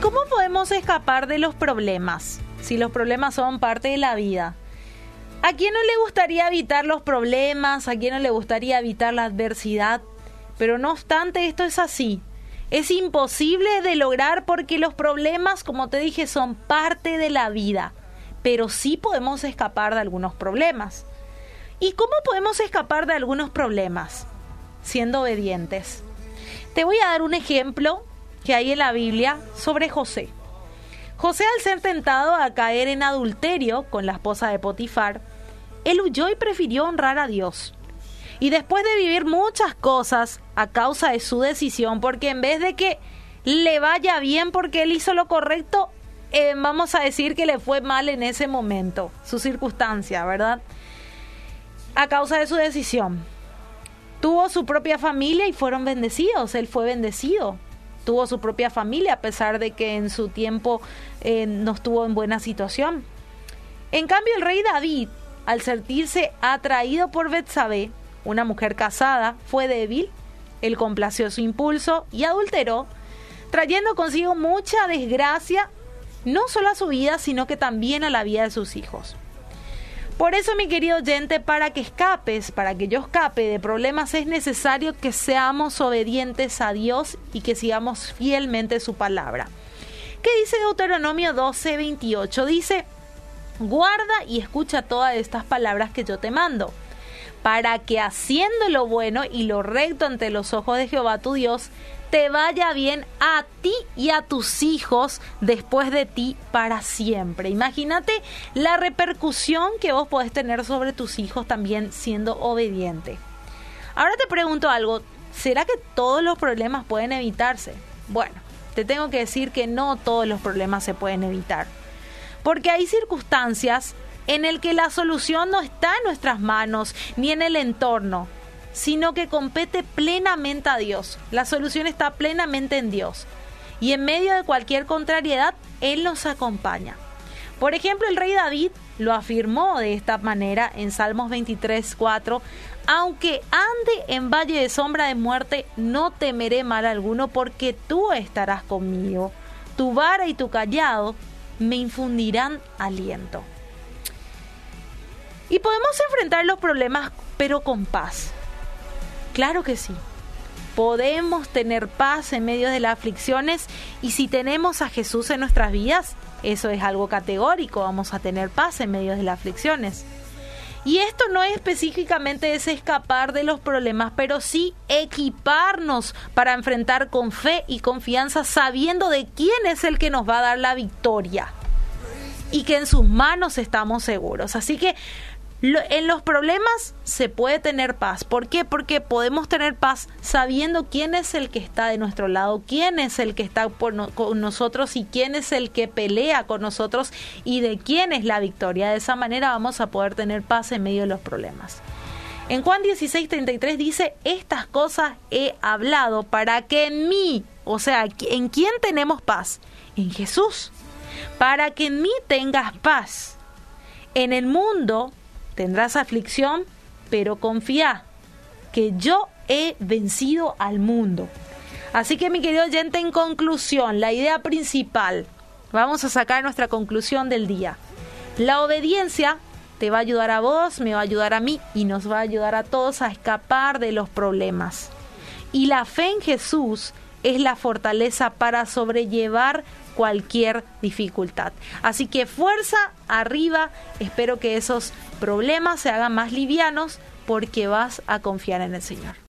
cómo podemos escapar de los problemas? Si los problemas son parte de la vida. ¿A quién no le gustaría evitar los problemas? ¿A quién no le gustaría evitar la adversidad? Pero no obstante, esto es así. Es imposible de lograr porque los problemas, como te dije, son parte de la vida. Pero sí podemos escapar de algunos problemas. ¿Y cómo podemos escapar de algunos problemas? Siendo obedientes. Te voy a dar un ejemplo que hay en la Biblia sobre José. José al ser tentado a caer en adulterio con la esposa de Potifar, él huyó y prefirió honrar a Dios. Y después de vivir muchas cosas a causa de su decisión, porque en vez de que le vaya bien porque él hizo lo correcto, eh, vamos a decir que le fue mal en ese momento, su circunstancia, ¿verdad? A causa de su decisión. Tuvo su propia familia y fueron bendecidos, él fue bendecido. Tuvo su propia familia a pesar de que en su tiempo eh, no estuvo en buena situación. En cambio, el rey David, al sentirse atraído por Betsabé, una mujer casada, fue débil, él complació su impulso y adulteró, trayendo consigo mucha desgracia, no solo a su vida, sino que también a la vida de sus hijos. Por eso, mi querido oyente, para que escapes, para que yo escape de problemas, es necesario que seamos obedientes a Dios y que sigamos fielmente su palabra. ¿Qué dice Deuteronomio 12, 28? Dice, guarda y escucha todas estas palabras que yo te mando para que haciendo lo bueno y lo recto ante los ojos de Jehová tu Dios, te vaya bien a ti y a tus hijos después de ti para siempre. Imagínate la repercusión que vos podés tener sobre tus hijos también siendo obediente. Ahora te pregunto algo, ¿será que todos los problemas pueden evitarse? Bueno, te tengo que decir que no todos los problemas se pueden evitar. Porque hay circunstancias en el que la solución no está en nuestras manos ni en el entorno, sino que compete plenamente a Dios. La solución está plenamente en Dios. Y en medio de cualquier contrariedad, Él nos acompaña. Por ejemplo, el rey David lo afirmó de esta manera en Salmos 23, 4. Aunque ande en valle de sombra de muerte, no temeré mal alguno, porque tú estarás conmigo. Tu vara y tu callado me infundirán aliento. Y podemos enfrentar los problemas, pero con paz. Claro que sí. Podemos tener paz en medio de las aflicciones y si tenemos a Jesús en nuestras vidas, eso es algo categórico, vamos a tener paz en medio de las aflicciones. Y esto no es específicamente es escapar de los problemas, pero sí equiparnos para enfrentar con fe y confianza sabiendo de quién es el que nos va a dar la victoria y que en sus manos estamos seguros. Así que en los problemas se puede tener paz. ¿Por qué? Porque podemos tener paz sabiendo quién es el que está de nuestro lado, quién es el que está con nosotros y quién es el que pelea con nosotros y de quién es la victoria. De esa manera vamos a poder tener paz en medio de los problemas. En Juan 16:33 dice, estas cosas he hablado para que en mí, o sea, ¿en quién tenemos paz? En Jesús. Para que en mí tengas paz. En el mundo tendrás aflicción, pero confía que yo he vencido al mundo. Así que mi querido oyente, en conclusión, la idea principal, vamos a sacar nuestra conclusión del día. La obediencia te va a ayudar a vos, me va a ayudar a mí y nos va a ayudar a todos a escapar de los problemas. Y la fe en Jesús es la fortaleza para sobrellevar cualquier dificultad. Así que fuerza arriba, espero que esos problemas se hagan más livianos porque vas a confiar en el Señor.